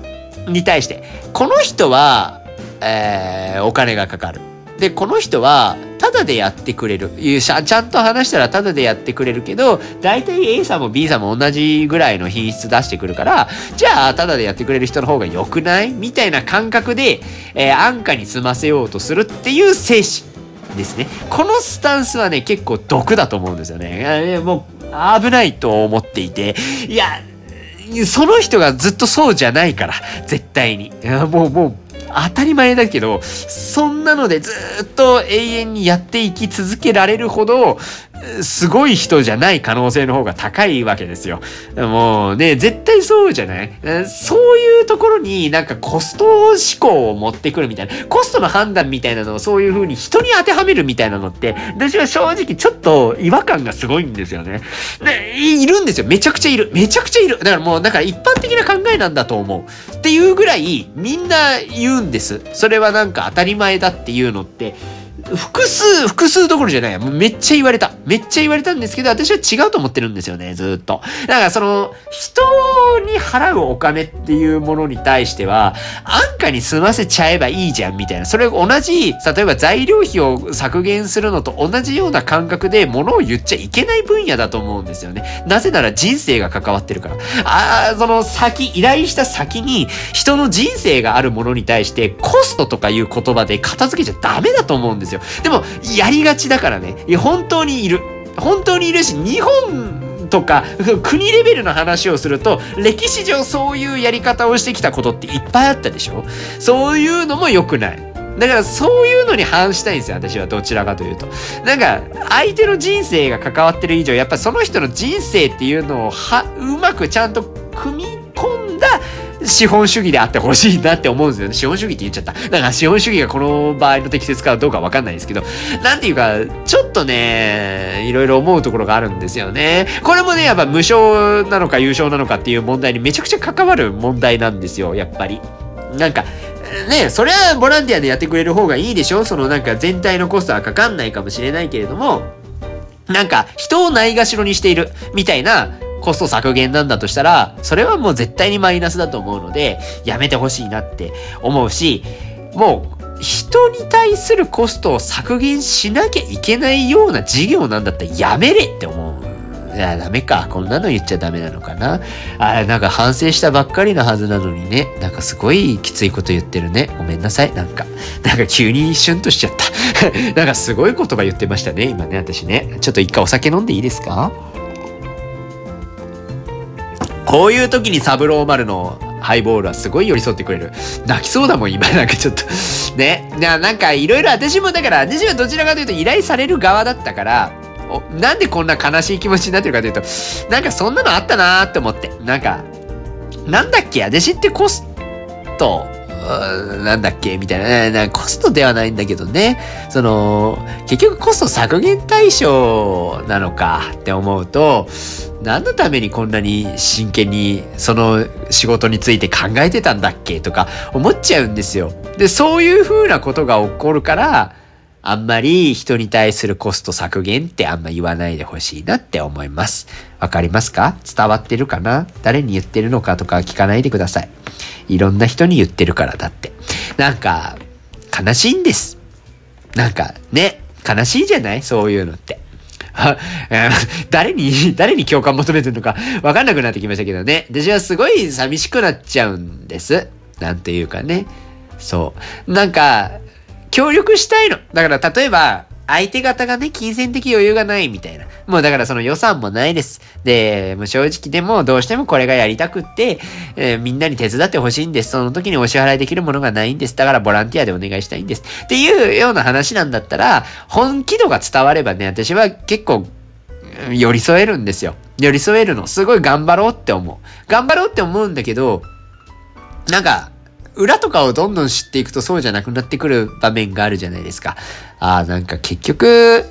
に対して、この人は、えー、お金がかかる。で、この人は、ただでやってくれる。ちゃんと話したらただでやってくれるけど、大体 A さんも B さんも同じぐらいの品質出してくるから、じゃあ、ただでやってくれる人の方が良くない？みたいな感覚で、えー、安価に済ませようとするっていう精神ですね。このスタンスはね、結構毒だと思うんですよね。もう、危ないと思っていて、いや、その人がずっとそうじゃないから、絶対に。もう、もう、当たり前だけど、そんなのでずっと永遠にやっていき続けられるほど、すごい人じゃない可能性の方が高いわけですよ。もうね、絶対そうじゃない？そういうところになんかコスト思考を持ってくるみたいな、コストの判断みたいなのをそういう風に人に当てはめるみたいなのって、私は正直ちょっと違和感がすごいんですよね。で、いるんですよ。めちゃくちゃいる。めちゃくちゃいる。だからもう、だか一般的な考えなんだと思う。っていうぐらい、みんな言うんです。それはなんか当たり前だっていうのって、複数、複数どころじゃない。もうめっちゃ言われた。めっちゃ言われたんですけど、私は違うと思ってるんですよね、ずっと。だからその、人に払うお金っていうものに対しては、安価に済ませちゃえばいいじゃん、みたいな。それ同じ、例えば材料費を削減するのと同じような感覚で物を言っちゃいけない分野だと思うんですよね。なぜなら人生が関わってるから。ああ、その先、依頼した先に人の人生があるものに対してコストとかいう言葉で片付けちゃダメだと思うんですよ。でも、やりがちだからね。いや、本当にいる。本当にいるし、日本とか国レベルの話をすると歴史上そういうやり方をしてきたことっていっぱいあったでしょ？そういうのも良くない。だからそういうのに反したいんですよ、私はどちらかというと。なんか、相手の人生が関わってる以上、やっぱその人の人生っていうのをは、うまくちゃんと組み込んだ資本主義であってほしいなって思うんですよね。資本主義って言っちゃった。だから資本主義がこの場合の適切かどうかわかんないですけど、なんていうか、ちょっとね、いろいろ思うところがあるんですよね。これもね、やっぱ無償なのか優勝なのかっていう問題にめちゃくちゃ関わる問題なんですよ、やっぱり。なんか、ね、それはボランティアでやってくれる方がいいでしょ？そのなんか全体のコストはかかんないかもしれないけれども、なんか人をないがしろにしているみたいなコスト削減なんだとしたら、それはもう絶対にマイナスだと思うので、やめてほしいなって思うし、もう、人に対するコストを削減しなきゃいけないような事業なんだったらやめれって思う。いや、ダメか。こんなの言っちゃダメなのかな。あれ、なんか反省したばっかりなはずなのにね。なんかすごいきついこと言ってるね。ごめんなさい。なんか、なんか急にシュンとしちゃった。なんかすごい言葉言ってましたね。今ね、私ね。ちょっと一回お酒飲んでいいですか？こういう時にサブローマルのハイボールはすごい寄り添ってくれる。泣きそうだもん、今。なんかちょっと ね。ななんかいろいろ私もだから、私はどちらかというと依頼される側だったから、おなんでこんな悲しい気持ちになってるかというと、なんかそんなのあったなーって思って。なんか、なんだっけ私ってコスト、なんだっけ？みたいな、なコストではないんだけどね。その、結局コスト削減対象なのかって思うと、何のためにこんなに真剣にその仕事について考えてたんだっけとか思っちゃうんですよ。で、そういう風なことが起こるから、あんまり人に対するコスト削減ってあんま言わないでほしいなって思います。わかりますか？伝わってるかな？誰に言ってるのかとか聞かないでください。いろんな人に言ってるからだって。なんか、悲しいんです。なんか、ね、悲しいじゃない？そういうのって。誰に、誰に共感求めてるのかわかんなくなってきましたけどね。私はすごい寂しくなっちゃうんです。なんていうかね。そう。なんか、協力したいの。だから例えば、相手方がね、金銭的余裕がないみたいな。もうだからその予算もないです。で、もう正直でもどうしてもこれがやりたくって、えー、みんなに手伝ってほしいんです。その時にお支払いできるものがないんです。だからボランティアでお願いしたいんです。っていうような話なんだったら、本気度が伝わればね、私は結構寄り添えるんですよ。寄り添えるの。すごい頑張ろうって思う。頑張ろうって思うんだけど、なんか、裏とかをどんどん知っていくとそうじゃなくなってくる場面があるじゃないですか。ああ、なんか結局、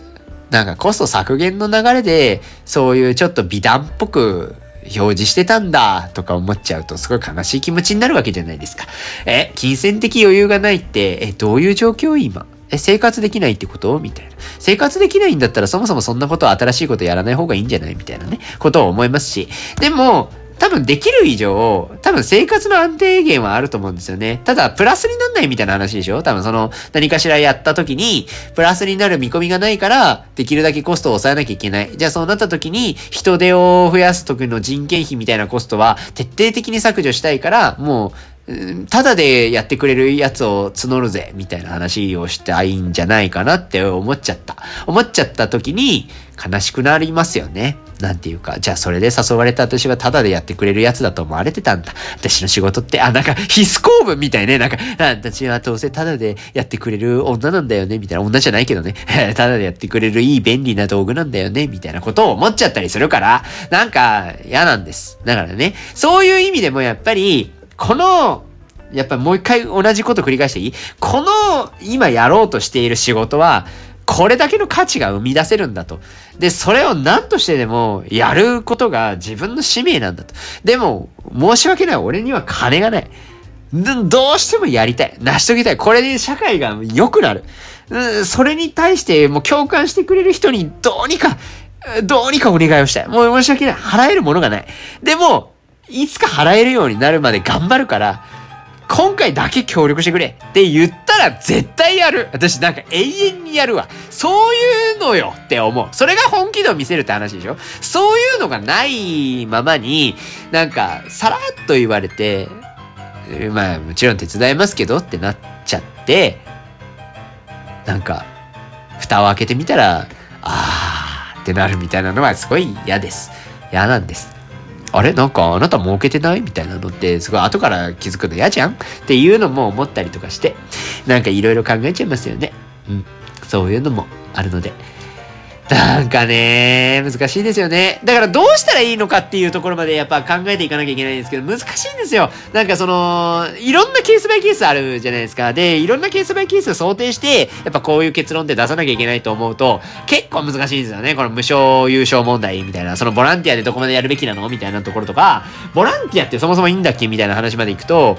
なんかコスト削減の流れで、そういうちょっと美談っぽく表示してたんだとか思っちゃうとすごい悲しい気持ちになるわけじゃないですか。え、金銭的余裕がないって、え、どういう状況今？え、生活できないってこと？みたいな。生活できないんだったらそもそもそんなこと新しいことやらない方がいいんじゃない？みたいなね、ことを思いますし。でも、多分できる以上、多分生活の安定源はあると思うんですよね。ただ、プラスになんないみたいな話でしょ？多分その、何かしらやった時に、プラスになる見込みがないから、できるだけコストを抑えなきゃいけない。じゃあそうなった時に、人手を増やす時の人件費みたいなコストは、徹底的に削除したいから、もう、ただでやってくれるやつを募るぜ、みたいな話をしたいんじゃないかなって思っちゃった。思っちゃった時に悲しくなりますよね。なんていうか、じゃあそれで誘われた私はタダでやってくれるやつだと思われてたんだ。私の仕事って、あ、なんか必須公文みたいね。なんか、私はどうせタダでやってくれる女なんだよね、みたいな。女じゃないけどね。タダでやってくれるいい便利な道具なんだよね、みたいなことを思っちゃったりするから、なんか嫌なんです。だからね、そういう意味でもやっぱり、この、やっぱりもう一回同じこと繰り返していい？この今やろうとしている仕事は、これだけの価値が生み出せるんだと。で、それを何としてでもやることが自分の使命なんだと。でも、申し訳ない。俺には金がない。どうしてもやりたい。成し遂げたい。これで社会が良くなる。それに対してもう共感してくれる人にどうにか、どうにかお願いをしたい。もう申し訳ない。払えるものがない。でも、いつか払えるようになるまで頑張るから、今回だけ協力してくれって言ったら絶対やる。私なんか永遠にやるわ。そういうのよって思う。それが本気度を見せるって話でしょそういうのがないままに、なんかさらっと言われて、まあもちろん手伝いますけどってなっちゃって、なんか、蓋を開けてみたら、あーってなるみたいなのはすごい嫌です。嫌なんです。あれ？なんかあなた儲けてない？みたいなのってすごい後から気づくの嫌じゃん？っていうのも思ったりとかしてなんかいろいろ考えちゃいますよね。うん。そういうのもあるので。なんかね、難しいですよね。だからどうしたらいいのかっていうところまでやっぱ考えていかなきゃいけないんですけど、難しいんですよ。なんかその、いろんなケースバイケースあるじゃないですか。で、いろんなケースバイケースを想定して、やっぱこういう結論って出さなきゃいけないと思うと、結構難しいんですよね。この無償優勝問題みたいな、そのボランティアでどこまでやるべきなのみたいなところとか、ボランティアってそもそもいいんだっけみたいな話までいくと、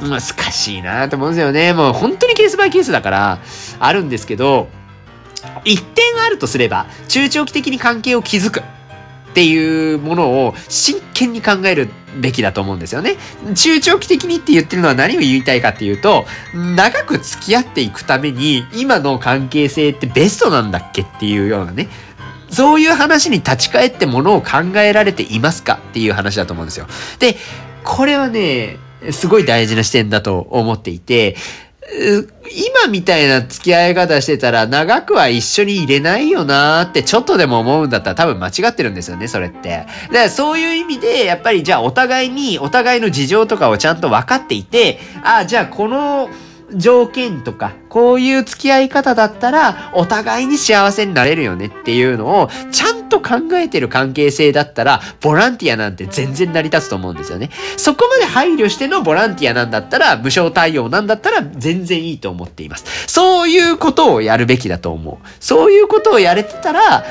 難しいなと思うんですよね。もう本当にケースバイケースだから、あるんですけど、一点あるとすれば、中長期的に関係を築く。っていうものを真剣に考えるべきだと思うんですよね。中長期的にって言ってるのは何を言いたいかっていうと、長く付き合っていくために今の関係性ってベストなんだっけっていうようなね。そういう話に立ち返ってものを考えられていますかっていう話だと思うんですよ。で、これはね、すごい大事な視点だと思っていて、今みたいな付き合い方してたら長くは一緒に入れないよなーってちょっとでも思うんだったら多分間違ってるんですよね、それって。だからそういう意味で、やっぱりじゃあお互いに、お互いの事情とかをちゃんと分かっていて、ああ、じゃあこの、条件とか、こういう付き合い方だったら、お互いに幸せになれるよねっていうのを、ちゃんと考えてる関係性だったら、ボランティアなんて全然成り立つと思うんですよね。そこまで配慮してのボランティアなんだったら、無償対応なんだったら、全然いいと思っています。そういうことをやるべきだと思う。そういうことをやれてたら、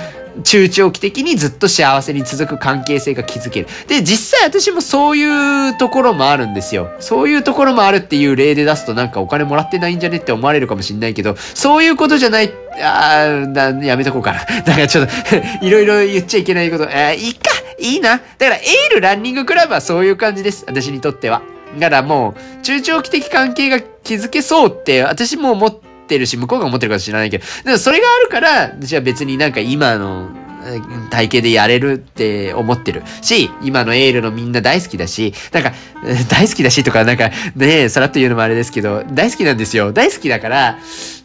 中長期的にずっと幸せに続く関係性が築ける。で、実際私もそういうところもあるんですよ。そういうところもあるっていう例で出すとなんかお金もらってないんじゃねって思われるかもしんないけど、そういうことじゃない、あー、やめとこうかな。だからちょっと いろいろ言っちゃいけないこと、えー、いいかいいな。だからエールランニングクラブはそういう感じです。私にとっては。だからもう、中長期的関係が築けそうって私も思って、ってるし、向こうが思ってるか知らないけど、でもそれがあるから、じゃあ別になんか今の体型でやれるって思ってるし、今のエールのみんな大好きだし、なんか、大好きだしとか、なんかね、さらっと言うのもあれですけど、大好きなんですよ。大好きだから、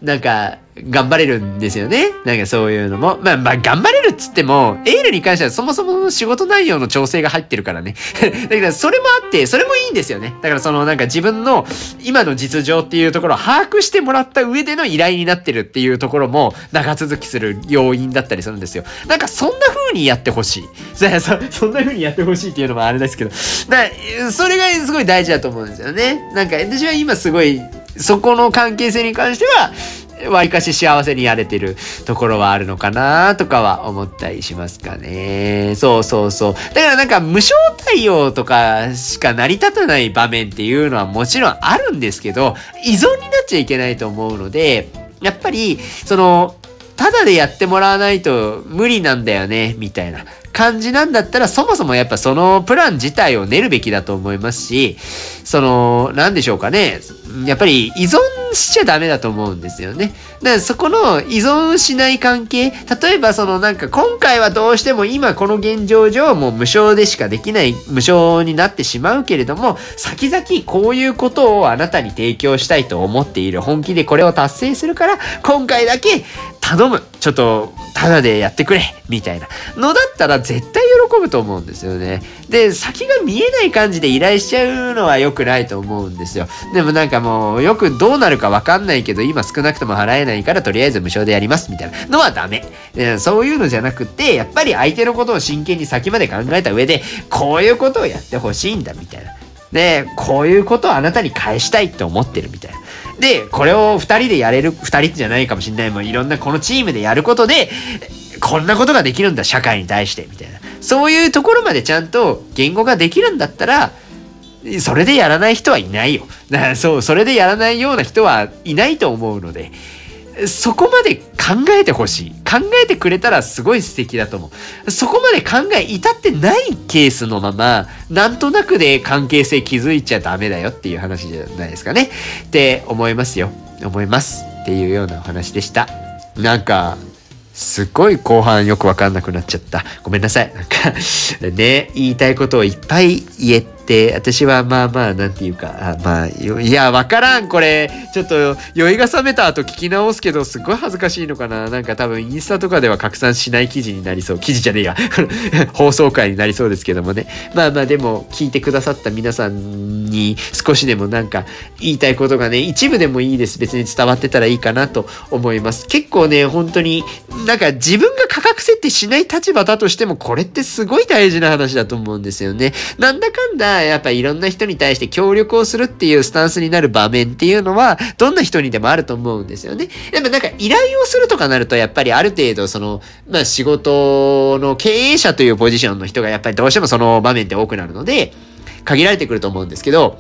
なんか、頑張れるんですよね。なんかそういうのも。まあまあ頑張れるっつっても、エールに関してはそもそもの仕事内容の調整が入ってるからね。だけどそれもあって、それもいいんですよね。だからそのなんか自分の今の実情っていうところを把握してもらった上での依頼になってるっていうところも長続きする要因だったりするんですよ。なんかそんな風にやってほしい。そそんな風にやってほしいっていうのもあれですけど。だそれがすごい大事だと思うんですよね。なんか私は今すごいそこの関係性に関しては、わりかし幸せにやれてるところはあるのかなとかは思ったりしますかね。そうそうそう。だからなんか無償対応とかしか成り立たない場面っていうのはもちろんあるんですけど、依存になっちゃいけないと思うので、やっぱり、その、ただでやってもらわないと無理なんだよね、みたいな感じなんだったら、そもそもやっぱそのプラン自体を練るべきだと思いますし、その、なんでしょうかね。やっぱり依存しちゃダメだと思うんですよね。だからそこの依存しない関係、例えばそのなんか今回はどうしても今この現状上もう無償でしかできない無償になってしまうけれども、先々こういうことをあなたに提供したいと思っている本気でこれを達成するから、今回だけ頼む。ちょっと、ただでやってくれ。みたいなのだったら絶対喜ぶと思うんですよね。で、先が見えない感じで依頼しちゃうのは良くないと思うんですよ。でもなんかもう、よくどうなるかわかんないけど、今少なくとも払えないから、とりあえず無償でやります。みたいなのはダメ。そういうのじゃなくて、やっぱり相手のことを真剣に先まで考えた上で、こういうことをやってほしいんだ、みたいな。で、こういうことをあなたに返したいって思ってるみたいな。で、これを二人でやれる、二人じゃないかもしんない。もういろんなこのチームでやることで、こんなことができるんだ、社会に対して、みたいな。そういうところまでちゃんと言語ができるんだったら、それでやらない人はいないよ。だからそう、それでやらないような人はいないと思うので、そこまで考えてほしい。考えてくれたらすごい素敵だと思う。そこまで考え至ってないケースのまま、なんとなくで関係性築いちゃダメだよっていう話じゃないですかね。って思いますよ。思います。っていうようなお話でした。なんか、すっごい後半よくわかんなくなっちゃった。ごめんなさい。なんかね、言いたいことをいっぱい言え、で私はまあまあ、なんていうか、あまあ、いや、わからん、これ。ちょっと、酔いが覚めた後聞き直すけど、すごい恥ずかしいのかな。なんか多分、インスタとかでは拡散しない記事になりそう。記事じゃねえや。放送回になりそうですけどもね。まあまあ、でも、聞いてくださった皆さんに、少しでもなんか、言いたいことがね、一部でもいいです。別に伝わってたらいいかなと思います。結構ね、本当に、なんか自分が価格設定しない立場だとしても、これってすごい大事な話だと思うんですよね。なんだかんだ、やっぱいろんな人に対して協力をするっていうスタンスになる場面っていうのは、どんな人にでもあると思うんですよね。でもなんか依頼をするとかなると、やっぱりある程度その、まあ仕事の経営者というポジションの人がやっぱりどうしてもその場面って多くなるので、限られてくると思うんですけど、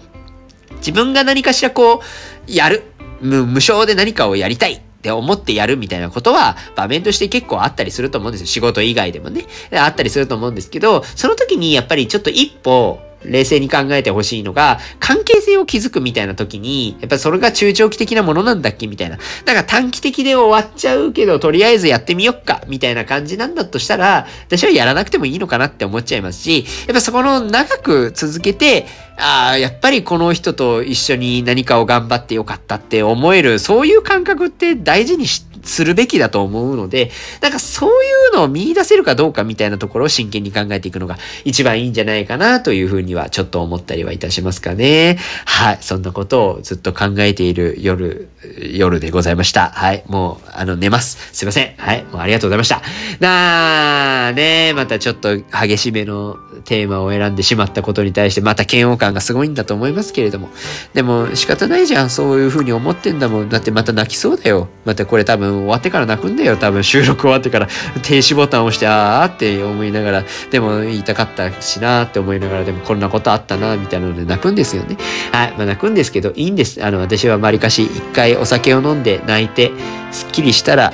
自分が何かしらこう、やる。無償で何かをやりたい。って思ってやるみたいなことは場面として結構あったりすると思うんですよ。仕事以外でもね。あったりすると思うんですけど、その時にやっぱりちょっと一歩冷静に考えてほしいのが、関係性を築くみたいな時に、やっぱそれが中長期的なものなんだっけみたいな。だから短期的で終わっちゃうけど、とりあえずやってみよっかみたいな感じなんだとしたら、私はやらなくてもいいのかなって思っちゃいますし、やっぱそこの長く続けて、ああ、やっぱりこの人と一緒に何かを頑張ってよかったって思える、そういう感覚って大事にしするべきだと思うので、なんかそういうのを見出せるかどうかみたいなところを真剣に考えていくのが一番いいんじゃないかなというふうにはちょっと思ったりはいたしますかね。はい。そんなことをずっと考えている夜、夜でございました。はい。もう、あの、寝ます。すいません。はい。もうありがとうございました。なーねまたちょっと激しめのテーマを選んでしまったことに対してまた嫌悪感がすごいんだと思いますけれども。でも仕方ないじゃん。そういうふうに思ってんだもん。だってまた泣きそうだよ。またこれ多分終わってから泣くんだよ。多分収録終わってから停止ボタンを押して、あーって思いながら、でも言いたかったしなーって思いながら、でもこんなことあったなーみたいなので泣くんですよね。はい。まあ泣くんですけど、いいんです。あの、私はまりかし一回お酒を飲んで泣いて、すっきりしたら、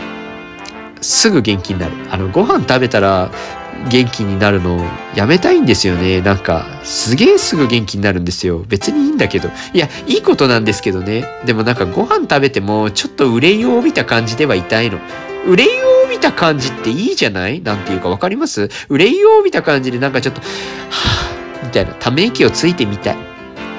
すぐ元気になる。あの、ご飯食べたら元気になるのやめたいんですよね。なんか、すげえすぐ元気になるんですよ。別にいいんだけど。いや、いいことなんですけどね。でもなんかご飯食べても、ちょっと憂いを帯びた感じでは痛いの。憂いを帯びた感じっていいじゃない？なんていうかわかります？憂いを帯びた感じでなんかちょっと、はぁ、みたいな、ため息をついてみたい。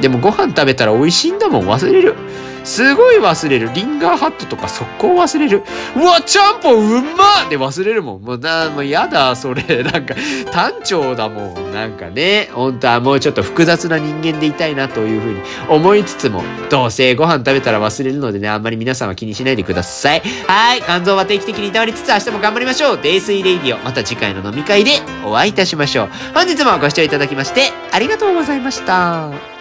でもご飯食べたら美味しいんだもん忘れる。すごい忘れる。リンガーハットとか速攻忘れる。うわ、ちゃんぽんうんまで忘れるもん。もうな、もうやだ、それ。なんか、単調だもん。なんかね、本当はもうちょっと複雑な人間でいたいなというふうに思いつつも、どうせご飯食べたら忘れるのでね、あんまり皆さんは気にしないでください。はい。肝臓は定期的にいたわりつつ明日も頑張りましょう。泥酔レイディオ。また次回の飲み会でお会いいたしましょう。本日もご視聴いただきまして、ありがとうございました。